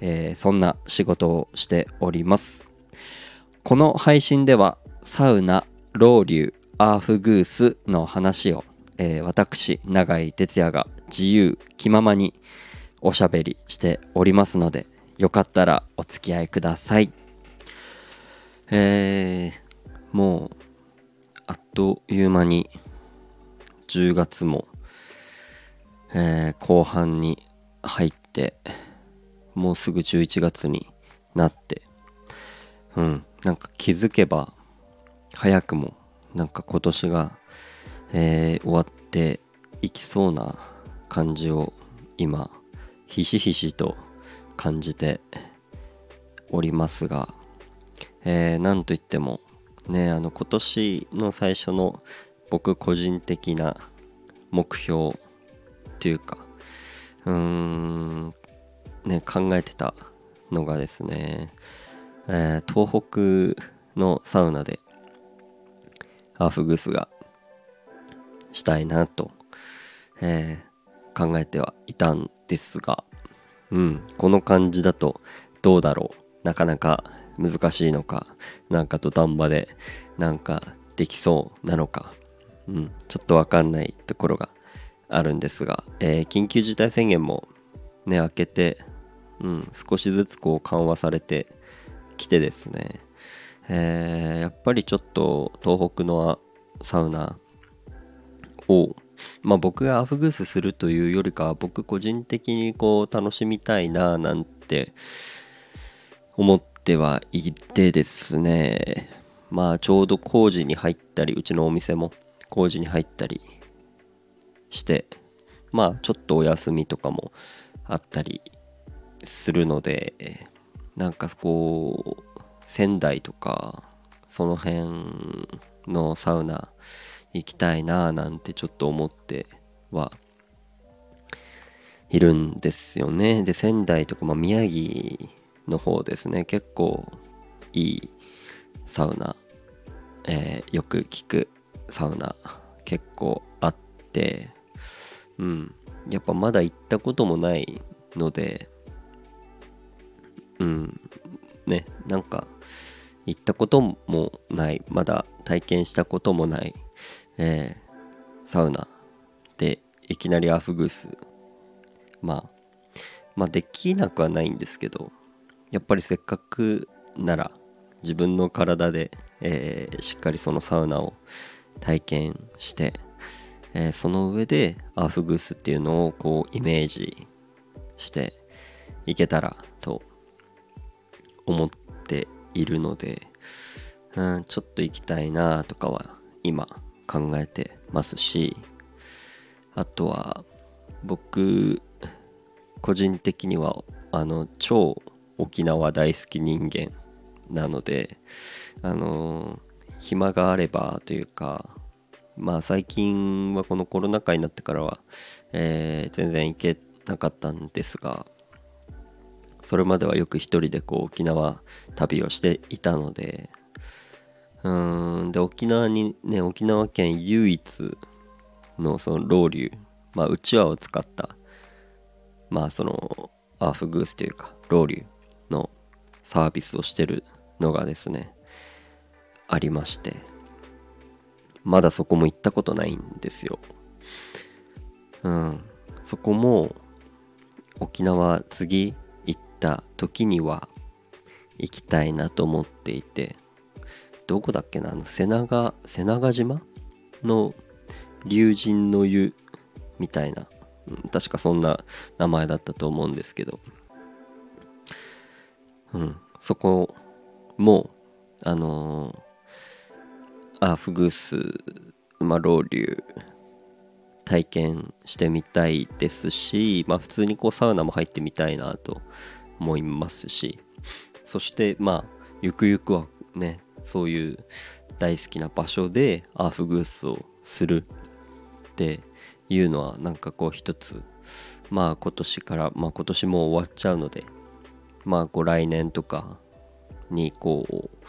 えー、そんな仕事をしております。この配信ではサウナロウリュアーフグースの話を、えー、私永井哲也が自由気ままにおしゃべりしておりますのでよかったらお付き合いください。えー、もうあっという間に10月も、えー、後半に入ってもうすぐ11月になって。うん。なんか気づけば早くもなんか今年が、えー、終わっていきそうな感じを今ひしひしと感じておりますが、えー、なんといってもねあの今年の最初の僕個人的な目標っていうかうーんね考えてたのがですね、えー、東北のサウナでハーフグスがしたいなと、えー、考えてはいたんですがうんこの感じだとどうだろうなかなか難しいのかなんか土壇場でなんかできそうなのかうん、ちょっとわかんないところがあるんですが、えー、緊急事態宣言もね、明けて、うん、少しずつこう緩和されてきてですね、えー、やっぱりちょっと東北のサウナを、まあ僕がアフグースするというよりかは僕個人的にこう楽しみたいななんて思ってはいてですね、まあちょうど工事に入ったり、うちのお店も工事に入ったりしてまあちょっとお休みとかもあったりするのでなんかこう仙台とかその辺のサウナ行きたいななんてちょっと思ってはいるんですよね。で仙台とか、まあ、宮城の方ですね。結構いいサウナ、えー、よく聞くサウナ結構あってうん。やっぱまだ行ったこともないのでうん。ねなんか行ったこともないまだ体験したこともない、えー、サウナ。でいきなりアフグース。まあまあできなくはないんですけどやっぱりせっかくなら自分の体で、えー、しっかりそのサウナを体験して、えー、その上でアーフグースっていうのをこうイメージしていけたらと思っているので、うん、ちょっと行きたいなとかは今考えてますしあとは僕個人的にはあの超沖縄大好き人間なのであの暇があればというかまあ最近はこのコロナ禍になってからは、えー、全然行けなかったんですがそれまではよく一人でこう沖縄旅をしていたのでうんで沖縄にね沖縄県唯一のそのロウリュまあうちわを使ったまあそのアーフグースというかロウリュのサービスをしてるのがですねありましてまだそこも行ったことないんですよ。うんそこも沖縄次た時には行きたいなと思っていてどこだっけなあの瀬長瀬長島？の龍神の湯みたいな、確かそんな名前だったと思うんですけど。うんそこもあのー、アーフグース、まあ、ロウリュ体験してみたいですし、まあ、普通にこうサウナも入ってみたいなと思いますしそしてまあゆくゆくはねそういう大好きな場所でアーフグースをするっていうのはなんかこう一つまあ今年からまあ今年も終わっちゃうのでまあこう来年とかにこう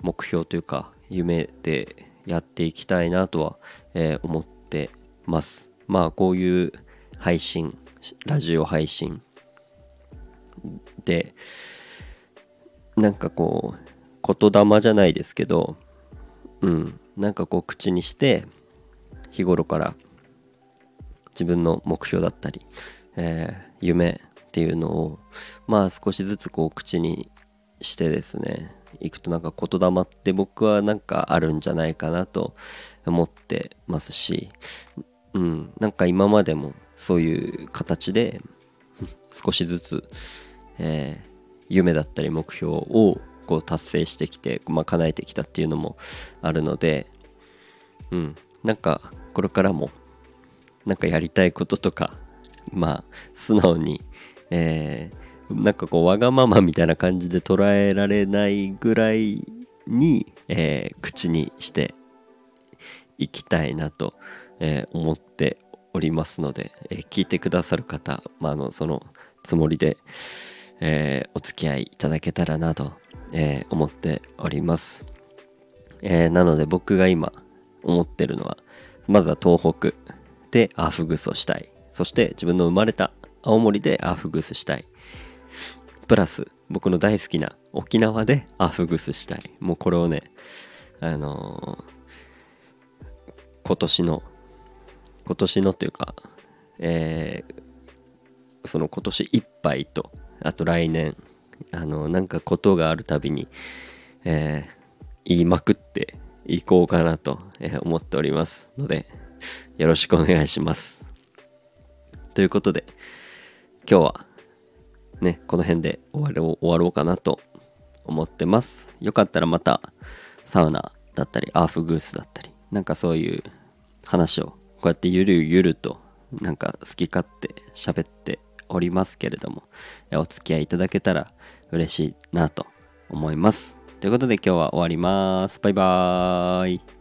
目標というか夢でやっていきたいなとは、え、思ってます。まあこういう配信ラジオ配信でなんかこう言霊じゃないですけどうんなんかこう口にして日頃から自分の目標だったり、えー、夢っていうのをまあ少しずつこう口にしてですねいくとなんか言霊って僕はなんかあるんじゃないかなと思ってますしうんなんか今までもそういう形で少しずつ、えー、夢だったり目標をこう達成してきて、まあ、叶えてきたっていうのもあるのでうん。なんかこれからもなんかやりたいこととかまあ素直に、えー、なんかこうわがままみたいな感じで捉えられないぐらいに、えー、口にしていきたいなと、えー、思っておりますので、え聞いてくださる方、まあ、あのそのつもりで、えお付き合いいただけたらなと、え思っております、えなので僕が今思ってるのはまずは東北でアーフグスをしたい。そして自分の生まれた青森でアーフグスしたい。プラス僕の大好きな沖縄でアーフグスしたい。もうこれをね、あのー、今年の、今年のというか、えー、その今年いっぱいと、あと来年、あの、なんかことがあるたびに、えー、言いまくっていこうかなと思っておりますので、よろしくお願いします。ということで、今日はね、この辺で終わろう終わろうかなと思ってます。よかったらまたサウナだったり、アーフグースだったり、なんかそういう話をこうやってゆるゆるとなんか好き勝手喋っておりますけれども、お付き合いいただけたら嬉しいなと思います。ということで今日は終わります。バイバーイ。